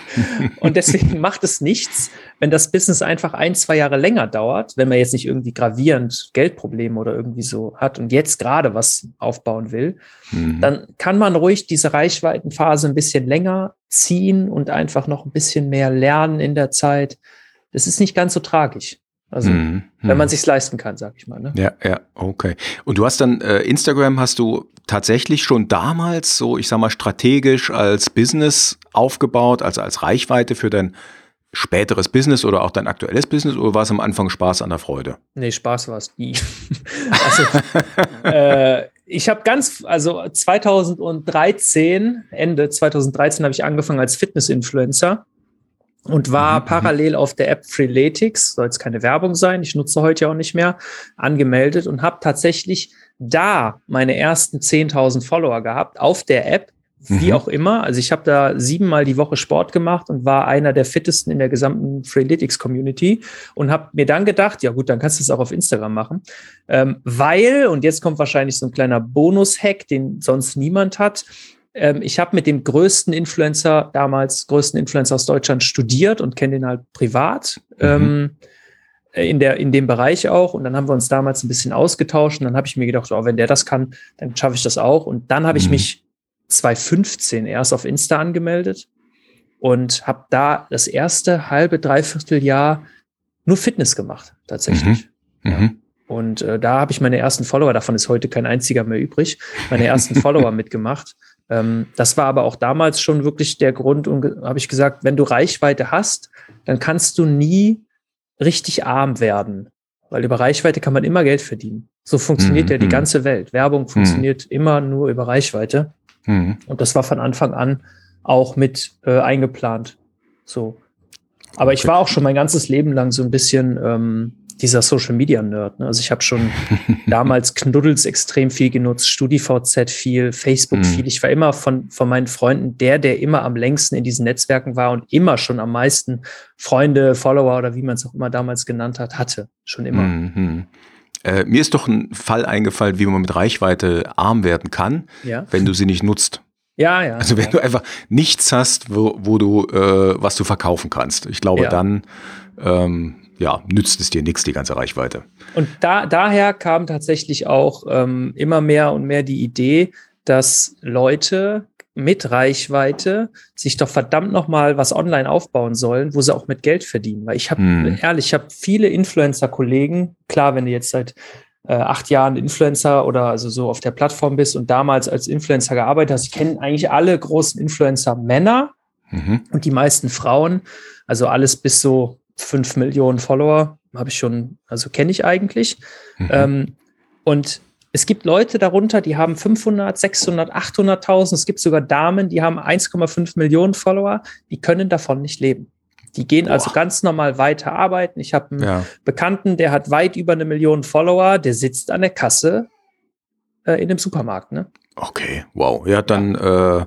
*laughs* und deswegen macht es nichts, wenn das Business einfach ein, zwei Jahre länger dauert, wenn man jetzt nicht irgendwie gravierend Geldprobleme oder irgendwie so hat und jetzt gerade was aufbauen will, mhm. dann kann man ruhig diese Reichweitenphase ein bisschen länger ziehen und einfach noch ein bisschen mehr lernen in der Zeit. Das ist nicht ganz so tragisch. Also, mhm. wenn man mhm. sich leisten kann, sag ich mal. Ne? Ja, ja, okay. Und du hast dann äh, Instagram hast du tatsächlich schon damals so, ich sag mal, strategisch als Business aufgebaut, also als Reichweite für dein späteres Business oder auch dein aktuelles Business oder war es am Anfang Spaß an der Freude? Nee, Spaß war es nie. *laughs* also, äh, ich habe ganz, also 2013, Ende 2013 habe ich angefangen als Fitness-Influencer und war Mhm, parallel auf der App Freeletics, soll jetzt keine Werbung sein, ich nutze heute ja auch nicht mehr, angemeldet und habe tatsächlich da meine ersten 10.000 Follower gehabt auf der App, wie Mhm. auch immer. Also ich habe da siebenmal die Woche Sport gemacht und war einer der fittesten in der gesamten Freeletics Community und habe mir dann gedacht, ja gut, dann kannst du es auch auf Instagram machen, ähm, weil, und jetzt kommt wahrscheinlich so ein kleiner Bonus-Hack, den sonst niemand hat, ähm, ich habe mit dem größten Influencer damals, größten Influencer aus Deutschland studiert und kenne den halt privat. Mhm. Ähm, in, der, in dem Bereich auch. Und dann haben wir uns damals ein bisschen ausgetauscht. Und dann habe ich mir gedacht, oh, wenn der das kann, dann schaffe ich das auch. Und dann habe ich Mhm. mich 2015 erst auf Insta angemeldet und habe da das erste halbe, dreiviertel Jahr nur Fitness gemacht, tatsächlich. Mhm. Und äh, da habe ich meine ersten Follower, davon ist heute kein einziger mehr übrig, meine ersten *laughs* Follower mitgemacht. Ähm, das war aber auch damals schon wirklich der Grund und habe ich gesagt, wenn du Reichweite hast, dann kannst du nie richtig arm werden, weil über Reichweite kann man immer Geld verdienen. So funktioniert Mhm, ja die mhm. ganze Welt. Werbung funktioniert immer nur über Reichweite. Mhm. Und das war von Anfang an auch mit äh, eingeplant. So. Aber ich Okay. war auch schon mein ganzes Leben lang so ein bisschen ähm, dieser Social Media Nerd. Ne? Also ich habe schon *laughs* damals Knuddels extrem viel genutzt, StudiVZ viel, Facebook Mhm. viel. Ich war immer von, von meinen Freunden der, der immer am längsten in diesen Netzwerken war und immer schon am meisten Freunde, Follower oder wie man es auch immer damals genannt hat, hatte. Schon immer. Mhm. Äh, mir ist doch ein Fall eingefallen, wie man mit Reichweite arm werden kann, Ja. wenn du sie nicht nutzt. Ja, ja. Also wenn ja. du einfach nichts hast, wo, wo du äh, was du verkaufen kannst. Ich glaube, Ja. dann ähm, ja, nützt es dir nichts, die ganze Reichweite. Und da, daher kam tatsächlich auch ähm, immer mehr und mehr die Idee, dass Leute mit Reichweite sich doch verdammt noch mal was online aufbauen sollen, wo sie auch mit Geld verdienen. Weil ich habe Hm. ehrlich, ich habe viele Influencer-Kollegen. Klar, wenn du jetzt seit äh, acht Jahren Influencer oder also so auf der Plattform bist und damals als Influencer gearbeitet hast, ich kenne eigentlich alle großen Influencer-Männer Mhm. und die meisten Frauen, also alles bis so fünf Millionen Follower, habe ich schon, also kenne ich eigentlich. Mhm. Ähm, und es gibt Leute darunter, die haben 500, 600, 800.000. Es gibt sogar Damen, die haben 1,5 Millionen Follower. Die können davon nicht leben. Die gehen also Boah. ganz normal weiter arbeiten. Ich habe einen ja. Bekannten, der hat weit über eine Million Follower. Der sitzt an der Kasse äh, in dem Supermarkt. Ne? Okay, wow. Ja, dann äh,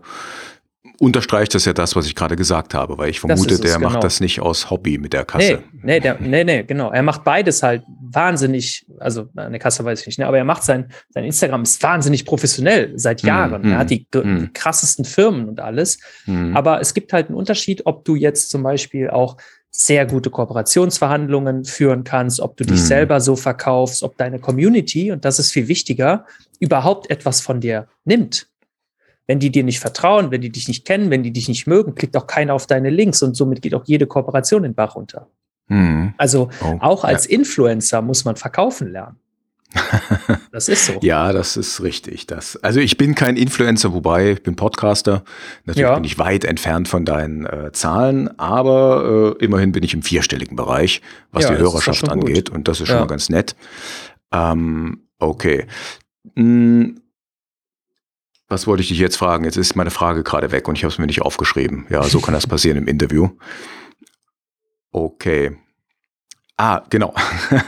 unterstreicht das ja das, was ich gerade gesagt habe, weil ich vermute, der genau. macht das nicht aus Hobby mit der Kasse. Nee, nee, der, nee, nee, genau. Er macht beides halt wahnsinnig, also an der Kasse weiß ich nicht, ne, aber er macht sein, sein Instagram ist wahnsinnig professionell seit Hm, Jahren. hm, er hat die, hm. die krassesten Firmen und alles. Mhm. Aber es gibt halt einen Unterschied, ob du jetzt zum Beispiel auch sehr gute Kooperationsverhandlungen führen kannst, ob du dich Mhm. selber so verkaufst, ob deine Community, und das ist viel wichtiger, überhaupt etwas von dir nimmt. Wenn die dir nicht vertrauen, wenn die dich nicht kennen, wenn die dich nicht mögen, klickt auch keiner auf deine Links und somit geht auch jede Kooperation in den Bach runter. Mhm. Also Oh, auch als Influencer muss man verkaufen lernen. *laughs* Das ist so. Ja, das ist richtig. Das, also ich bin kein Influencer, wobei ich bin Podcaster. Natürlich Ja. bin ich weit entfernt von deinen äh, Zahlen, aber äh, immerhin bin ich im vierstelligen Bereich, was Ja, die Hörerschaft gut. angeht. Und das ist schon Ja. mal ganz nett. Ähm, okay. Hm, was wollte ich dich jetzt fragen? Jetzt ist meine Frage gerade weg und ich habe es mir nicht aufgeschrieben. Ja, so kann das *laughs* passieren im Interview. Okay. Ah, genau. *laughs*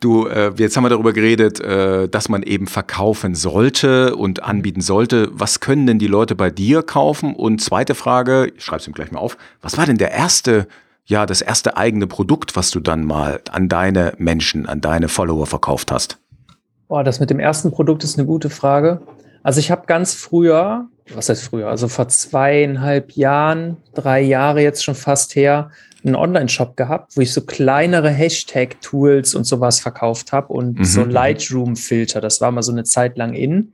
Du, äh, jetzt haben wir darüber geredet, äh, dass man eben verkaufen sollte und anbieten sollte. Was können denn die Leute bei dir kaufen? Und zweite Frage, ich schreibe es ihm gleich mal auf. Was war denn der erste, ja, das erste eigene Produkt, was du dann mal an deine Menschen, an deine Follower verkauft hast? Boah, das mit dem ersten Produkt ist eine gute Frage. Also ich habe ganz früher, was heißt früher, also vor zweieinhalb Jahren, drei Jahre jetzt schon fast her, einen Online-Shop gehabt, wo ich so kleinere Hashtag-Tools und sowas verkauft habe und Mhm, so mhm. Lightroom-Filter. Das war mal so eine Zeit lang in.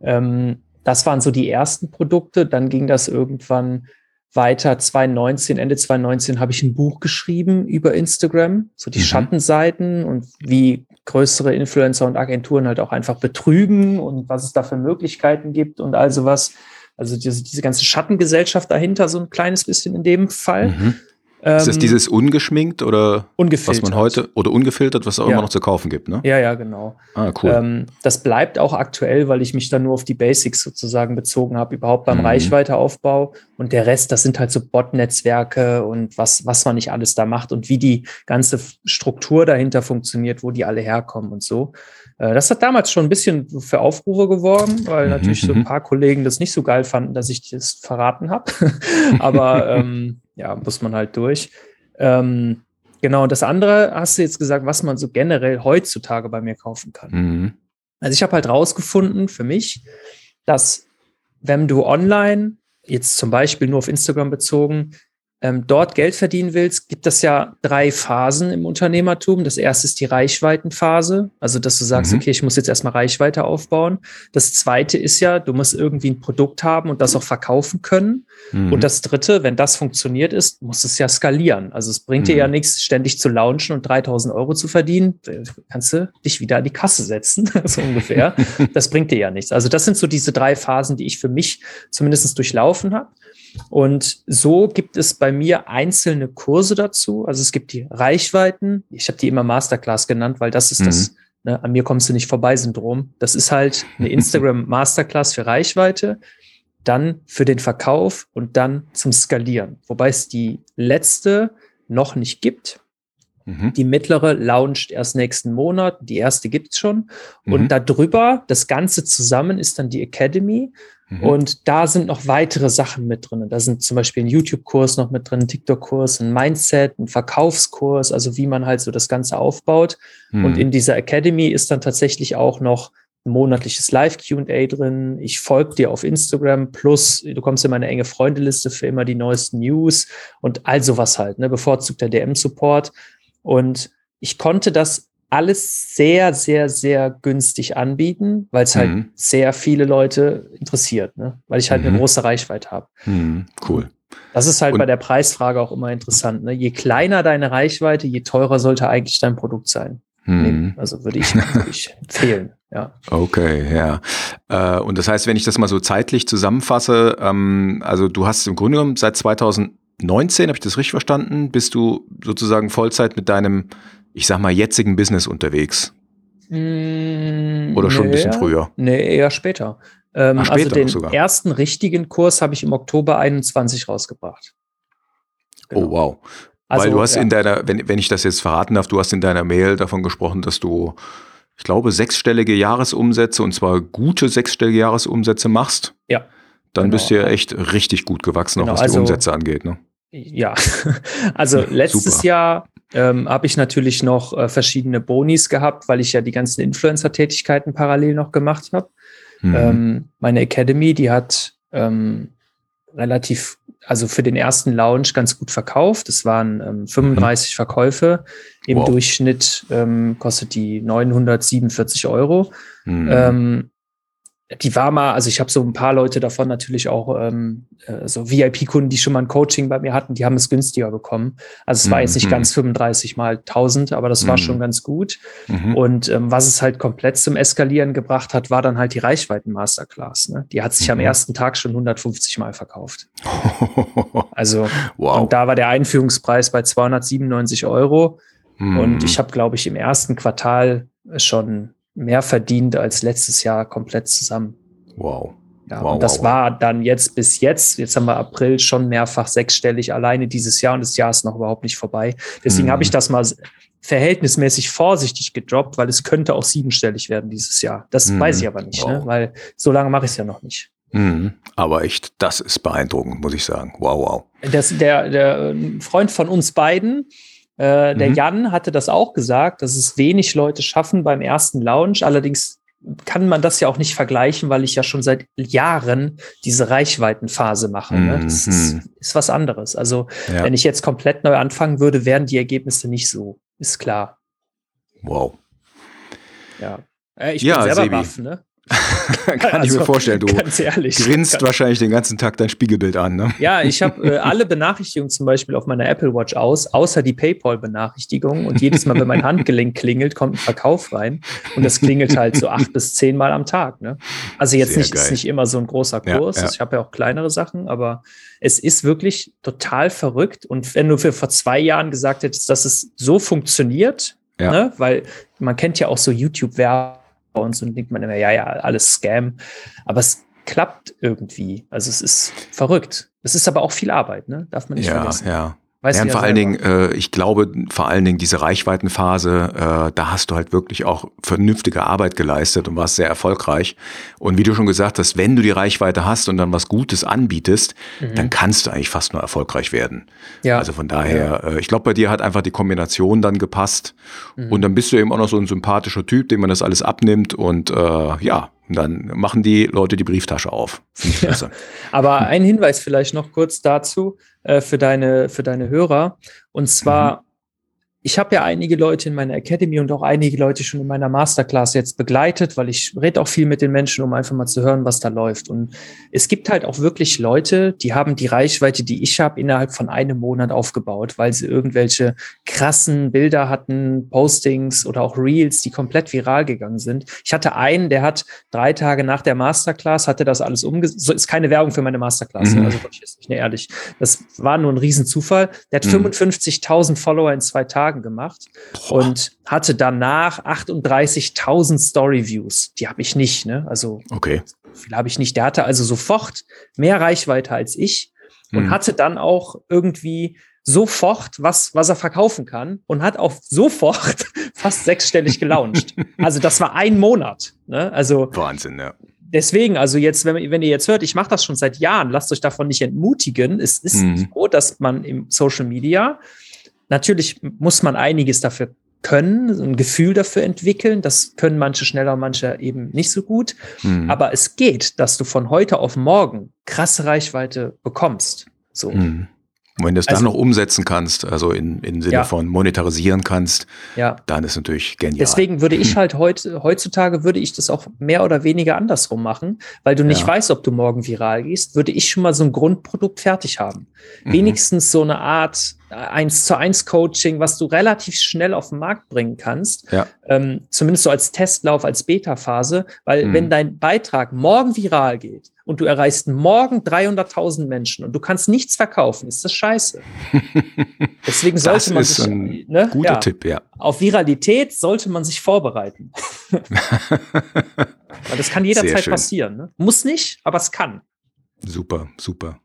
Ähm, das waren so die ersten Produkte. Dann ging das irgendwann weiter. 2019, Ende 2019 habe ich ein Buch geschrieben über Instagram, so die Mhm. Schattenseiten und wie größere Influencer und Agenturen halt auch einfach betrügen und was es da für Möglichkeiten gibt und all sowas. Also diese, diese ganze Schattengesellschaft dahinter, so ein kleines bisschen in dem Fall. Mhm. Ist das Ähm, dieses ungeschminkt oder ungefiltert. was man heute oder ungefiltert, was es auch Ja. immer noch zu kaufen gibt, ne? Ja, ja, genau. Ah, cool. Ähm, das bleibt auch aktuell, weil ich mich dann nur auf die Basics sozusagen bezogen habe, überhaupt beim Mhm. Reichweiteaufbau. Und der Rest, das sind halt so Bot-Netzwerke und was, was man nicht alles da macht und wie die ganze Struktur dahinter funktioniert, wo die alle herkommen und so. Äh, das hat damals schon ein bisschen für Aufrufe geworben, weil Mhm, natürlich so mhm. ein paar Kollegen das nicht so geil fanden, dass ich das verraten habe. *laughs* Aber ähm, ja, muss man halt durch. Ähm, genau, und das andere hast du jetzt gesagt, was man so generell heutzutage bei mir kaufen kann. Mhm. Also ich habe halt rausgefunden für mich, dass wenn du online, jetzt zum Beispiel nur auf Instagram bezogen, ähm, dort Geld verdienen willst, gibt es ja drei Phasen im Unternehmertum. Das erste ist die Reichweitenphase, also dass du sagst, Mhm. okay, ich muss jetzt erstmal Reichweite aufbauen. Das zweite ist ja, du musst irgendwie ein Produkt haben und das auch verkaufen können. Mhm. Und das dritte, wenn das funktioniert ist, muss es ja skalieren. Also es bringt dir Mhm. ja nichts, ständig zu launchen und 3000 Euro zu verdienen. Äh, Kannst du dich wieder an die Kasse setzen, *laughs* so ungefähr. *laughs* Das bringt dir ja nichts. Also das sind so diese drei Phasen, die ich für mich zumindest durchlaufen habe. Und so gibt es bei mir einzelne Kurse dazu. Also es gibt die Reichweiten. Ich habe die immer Masterclass genannt, weil das ist das, ne, an mir kommst du nicht vorbei Syndrom. Das ist halt eine *laughs* Instagram Masterclass für Reichweite, dann für den Verkauf und dann zum Skalieren. Wobei es die letzte noch nicht gibt. Mhm. Die mittlere launcht erst nächsten Monat. Die erste gibt's schon. Mhm. Und darüber, das Ganze zusammen ist dann die Academy. Mhm. Und da sind noch weitere Sachen mit drin. Da sind zum Beispiel ein YouTube-Kurs noch mit drin, ein TikTok-Kurs, ein Mindset, ein Verkaufskurs, also wie man halt so das Ganze aufbaut. Mhm. Und in dieser Academy ist dann tatsächlich auch noch ein monatliches Live-QA drin. Ich folge dir auf Instagram, plus du kommst in meine enge Freundeliste für immer die neuesten News und all sowas halt, ne? bevorzugter DM-Support. Und ich konnte das alles sehr, sehr, sehr günstig anbieten, weil es halt Mhm. sehr viele Leute interessiert, ne? weil ich halt Mhm. eine große Reichweite habe. Mhm. Cool. Das ist halt Und- bei der Preisfrage auch immer interessant. Ne? Je kleiner deine Reichweite, je teurer sollte eigentlich dein Produkt sein. Nee, Mhm. also würde ich, würde ich *laughs* empfehlen. Ja. Okay, ja. Äh, und das heißt, wenn ich das mal so zeitlich zusammenfasse, ähm, also du hast im Grunde genommen seit 2019, habe ich das richtig verstanden, bist du sozusagen Vollzeit mit deinem, ich sag mal, jetzigen Business unterwegs. Oder schon ein bisschen Nee, früher. Nee, eher später. Ähm, Ach, später also den sogar. ersten richtigen Kurs habe ich im Oktober 21 rausgebracht. Genau. Oh, wow. Also, Weil du hast ja. in deiner, wenn, wenn ich das jetzt verraten darf, du hast in deiner Mail davon gesprochen, dass du, ich glaube, sechsstellige Jahresumsätze und zwar gute sechsstellige Jahresumsätze machst. Ja. Dann Genau. bist du ja echt richtig gut gewachsen, Genau, auch was die also- Umsätze angeht. Ne? Ja, *laughs* also letztes Super. Jahr ähm, habe ich natürlich noch äh, verschiedene Bonis gehabt, weil ich ja die ganzen Influencer-Tätigkeiten parallel noch gemacht habe. Mhm. Ähm, meine Academy, die hat ähm, relativ, also für den ersten Launch ganz gut verkauft. Es waren ähm, 35 Verkäufe. Im Wow. Durchschnitt ähm, kostet die 947 Euro. Mhm. Die war mal, also ich habe so ein paar Leute davon natürlich auch, ähm, äh, so VIP-Kunden, die schon mal ein Coaching bei mir hatten, die haben es günstiger bekommen. Also es war jetzt nicht Mhm. ganz 35 mal 1000, aber das war Mhm. schon ganz gut. Mhm. Und ähm, was es halt komplett zum Eskalieren gebracht hat, war dann halt die Reichweiten-Masterclass. Ne? Die hat sich am Mhm. ersten Tag schon 150 Mal verkauft. *laughs* Also, wow. und da war der Einführungspreis bei 297 Euro. Und ich habe, glaube ich, im ersten Quartal schon mehr verdient als letztes Jahr komplett zusammen. Wow. Ja, Wow, und das wow, war dann jetzt bis jetzt, jetzt haben wir April, schon mehrfach sechsstellig alleine dieses Jahr und das Jahr ist noch überhaupt nicht vorbei. Deswegen Mhm. habe ich das mal verhältnismäßig vorsichtig gedroppt, weil es könnte auch siebenstellig werden dieses Jahr. Das Mhm. weiß ich aber nicht, ne? Wow. weil so lange mache ich es ja noch nicht. Mhm. Aber echt, das ist beeindruckend, muss ich sagen. Wow, wow. Das, der, der äh, Freund von uns beiden, äh, der Mhm. Jan, hatte das auch gesagt, dass es wenig Leute schaffen beim ersten Launch. Allerdings kann man das ja auch nicht vergleichen, weil ich ja schon seit Jahren diese Reichweitenphase mache. Ne? Das ist, Mhm. ist was anderes. Also Ja. wenn ich jetzt komplett neu anfangen würde, wären die Ergebnisse nicht so. Ist klar. Wow. Ja. Äh, ich Ja, bin selber Sebi. baff, ne? Kann also, ich mir vorstellen, du ganz ehrlich, grinst wahrscheinlich den ganzen Tag dein Spiegelbild an. Ne? Ja, ich habe äh, *laughs* alle Benachrichtigungen zum Beispiel auf meiner Apple Watch aus, außer die PayPal-Benachrichtigung. Und jedes Mal, wenn mein Handgelenk klingelt, kommt ein Verkauf rein. Und das klingelt halt so acht bis zehn Mal am Tag. Ne? Also jetzt nicht, ist nicht immer so ein großer Kurs. Ja, ja. Ich habe ja auch kleinere Sachen, aber es ist wirklich total verrückt. Und wenn du für vor zwei Jahren gesagt hättest, dass es so funktioniert, ja. ne? weil man kennt ja auch so YouTube-Werbung und so denkt man immer, ja, ja, alles Scam. Aber es klappt irgendwie. Also es ist verrückt. Es ist aber auch viel Arbeit, ne? Darf man nicht ja, vergessen. Ja, Weiß ja, und vor allen Dingen, äh, ich glaube, vor allen Dingen diese Reichweitenphase, äh, da hast du halt wirklich auch vernünftige Arbeit geleistet und warst sehr erfolgreich. Und wie du schon gesagt hast, wenn du die Reichweite hast und dann was Gutes anbietest, mhm. dann kannst du eigentlich fast nur erfolgreich werden. Ja. Also von daher, äh, ich glaube, bei dir hat einfach die Kombination dann gepasst. Mhm. Und dann bist du eben auch noch so ein sympathischer Typ, dem man das alles abnimmt und äh, ja, und dann machen die Leute die Brieftasche auf. Ja. Aber ein Hinweis vielleicht noch kurz dazu äh, für, deine, für deine Hörer. Und zwar, mhm ich habe ja einige Leute in meiner Academy und auch einige Leute schon in meiner Masterclass jetzt begleitet, weil ich rede auch viel mit den Menschen, um einfach mal zu hören, was da läuft. Und es gibt halt auch wirklich Leute, die haben die Reichweite, die ich habe, innerhalb von einem Monat aufgebaut, weil sie irgendwelche krassen Bilder hatten, Postings oder auch Reels, die komplett viral gegangen sind. Ich hatte einen, der hat drei Tage nach der Masterclass, hatte das alles umgesetzt. So ist keine Werbung für meine Masterclass, mhm. also wirklich ist nicht ehrlich. Das war nur ein Riesenzufall. Der hat mhm. 55.000 Follower in zwei Tagen Tagen gemacht Boah. und hatte danach 38.000 Story-Views. Die habe ich nicht, ne? Also okay. viel habe ich nicht. Der hatte also sofort mehr Reichweite als ich und hm. hatte dann auch irgendwie sofort was, was er verkaufen kann und hat auch sofort *laughs* fast sechsstellig gelauncht. *laughs* also das war ein Monat. Ne? Also Wahnsinn, ja. Deswegen, also jetzt, wenn, wenn ihr jetzt hört, ich mache das schon seit Jahren, lasst euch davon nicht entmutigen. Es ist mhm. so, dass man im Social Media Natürlich muss man einiges dafür können, ein Gefühl dafür entwickeln. Das können manche schneller, manche eben nicht so gut. Mhm. Aber es geht, dass du von heute auf morgen krasse Reichweite bekommst. So. Mhm. Und wenn du es also, dann noch umsetzen kannst, also in, in Sinne ja. von monetarisieren kannst, ja. dann ist natürlich genial. Deswegen würde ich halt heute, heutzutage würde ich das auch mehr oder weniger andersrum machen, weil du nicht ja. weißt, ob du morgen viral gehst, würde ich schon mal so ein Grundprodukt fertig haben. Mhm. Wenigstens so eine Art eins zu eins Coaching, was du relativ schnell auf den Markt bringen kannst. Ja. Ähm, zumindest so als Testlauf, als Beta-Phase, weil mhm. wenn dein Beitrag morgen viral geht und du erreichst morgen 300.000 Menschen und du kannst nichts verkaufen, ist das scheiße. *laughs* Deswegen sollte das man sich, ein ne, guter ja, Tipp, ja. Auf Viralität sollte man sich vorbereiten. *laughs* weil das kann jederzeit passieren. Ne? Muss nicht, aber es kann. Super, super.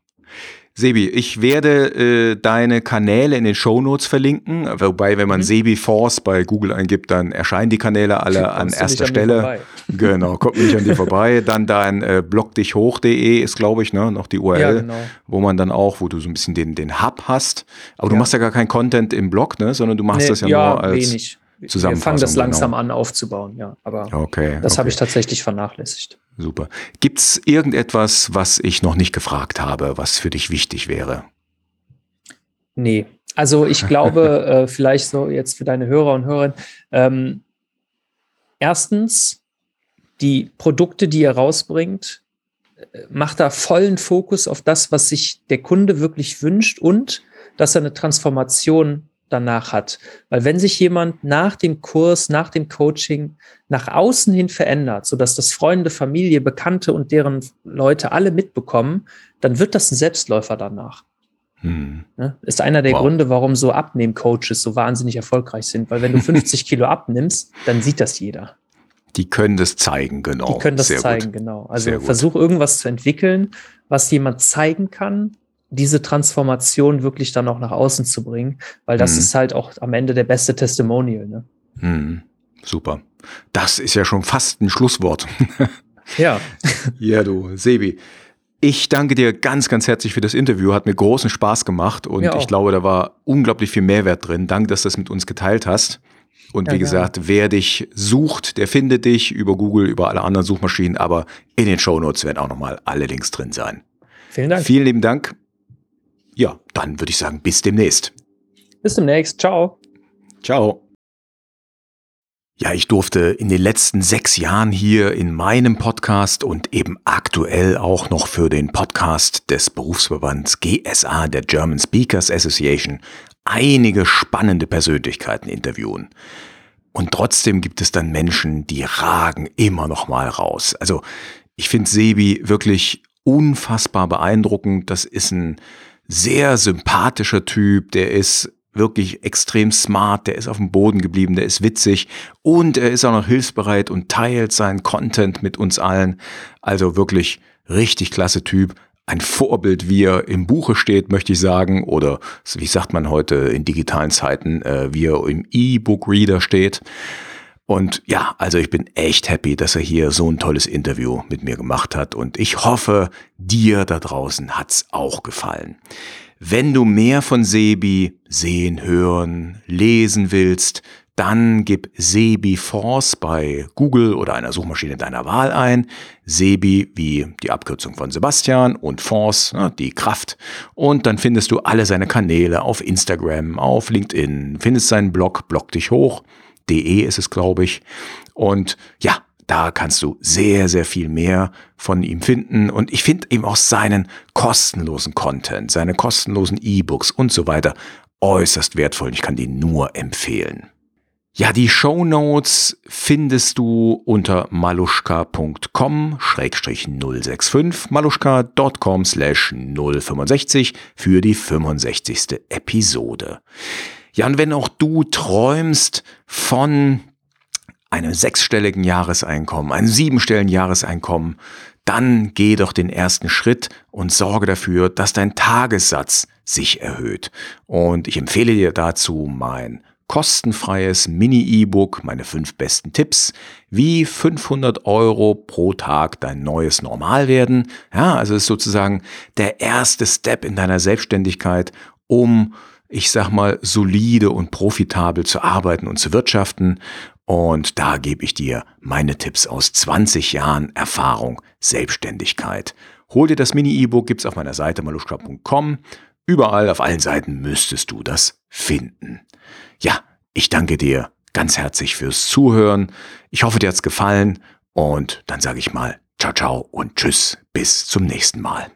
Sebi, ich werde äh, deine Kanäle in den Show Notes verlinken, wobei, wenn man mhm. Sebi Force bei Google eingibt, dann erscheinen die Kanäle alle an erster Stelle. *laughs* Genau, kommt nicht an dir vorbei. *laughs* Dann dein äh, blogdichhoch.de ist, glaube ich, ne, noch die URL, ja, genau. wo man dann auch, wo du so ein bisschen den, den Hub hast. Aber du machst ja gar kein Content im Blog, ne, sondern du machst nee, das ja, ja nur als wenig. Wir fangen das langsam genau. an aufzubauen, ja. Aber okay, das okay. habe ich tatsächlich vernachlässigt. Super. Gibt es irgendetwas, was ich noch nicht gefragt habe, was für dich wichtig wäre? Nee. Also ich *laughs* glaube, äh, vielleicht so jetzt für deine Hörer und Hörerinnen, ähm, erstens, die Produkte, die ihr rausbringt, äh, macht da vollen Fokus auf das, was sich der Kunde wirklich wünscht und dass er eine Transformation danach hat. Weil wenn sich jemand nach dem Kurs, nach dem Coaching nach außen hin verändert, sodass das Freunde, Familie, Bekannte und deren Leute alle mitbekommen, dann wird das ein Selbstläufer danach. Hm. Ne? Ist einer der wow. Gründe, warum so Abnehmcoaches so wahnsinnig erfolgreich sind. Weil wenn du *laughs* 50 Kilo abnimmst, dann sieht das jeder. Die können das zeigen, genau. Die können das Sehr zeigen, gut. genau. Also versuch irgendwas zu entwickeln, was jemand zeigen kann, diese Transformation wirklich dann auch nach außen zu bringen, weil das mhm. ist halt auch am Ende der beste Testimonial. Ne? Mhm. Super. Das ist ja schon fast ein Schlusswort. *laughs* ja. ja, du, Sebi. Ich danke dir ganz, ganz herzlich für das Interview. Hat mir großen Spaß gemacht und ich glaube, da war unglaublich viel Mehrwert drin. Danke, dass du das mit uns geteilt hast. Und ja, wie gesagt, ja. wer dich sucht, der findet dich über Google, über alle anderen Suchmaschinen, aber in den Show Notes werden auch nochmal alle Links drin sein. Vielen Dank. Vielen lieben Dank. Ja, dann würde ich sagen, bis demnächst. Bis demnächst. Ciao. Ciao. Ja, ich durfte in den letzten sechs Jahren hier in meinem Podcast und eben aktuell auch noch für den Podcast des Berufsverbands GSA, der German Speakers Association, einige spannende Persönlichkeiten interviewen. Und trotzdem gibt es dann Menschen, die ragen immer noch mal raus. Also ich finde Sebi wirklich unfassbar beeindruckend. Das ist ein sehr sympathischer Typ, der ist wirklich extrem smart, der ist auf dem Boden geblieben, der ist witzig und er ist auch noch hilfsbereit und teilt seinen Content mit uns allen. Also wirklich richtig klasse Typ. Ein Vorbild, wie er im Buche steht, möchte ich sagen, oder wie sagt man heute in digitalen Zeiten, äh, wie er im E-Book-Reader steht. Und ja, also ich bin echt happy, dass er hier so ein tolles Interview mit mir gemacht hat und ich hoffe, dir da draußen hat's auch gefallen. Wenn du mehr von Sebi sehen, hören, lesen willst, dann gib Sebi Force bei Google oder einer Suchmaschine deiner Wahl ein. Sebi wie die Abkürzung von Sebastian und Force, die Kraft. Und dann findest du alle seine Kanäle auf Instagram, auf LinkedIn, findest seinen Blog, blog dich hoch. De ist es, glaube ich. Und ja, da kannst du sehr, sehr viel mehr von ihm finden. Und ich finde eben auch seinen kostenlosen Content, seine kostenlosen E-Books und so weiter äußerst wertvoll. Ich kann die nur empfehlen. Ja, die Show Notes findest du unter maluschka.com-065, maluschka.com slash 065 für die 65. Episode. Ja, und wenn auch du träumst von einem sechsstelligen Jahreseinkommen, einem siebenstelligen Jahreseinkommen, dann geh doch den ersten Schritt und sorge dafür, dass dein Tagessatz sich erhöht. Und ich empfehle dir dazu mein kostenfreies Mini-E-Book, meine fünf besten Tipps, wie 500 Euro pro Tag dein neues Normal werden. Ja, also ist sozusagen der erste Step in deiner Selbstständigkeit, um ich sag mal, solide und profitabel zu arbeiten und zu wirtschaften. Und da gebe ich dir meine Tipps aus 20 Jahren Erfahrung Selbstständigkeit. Hol dir das Mini-E-Book, gibt's auf meiner Seite maluschka.com. Überall auf allen Seiten müsstest du das finden. Ja, ich danke dir ganz herzlich fürs Zuhören. Ich hoffe, dir hat's gefallen und dann sage ich mal ciao ciao und tschüss bis zum nächsten Mal.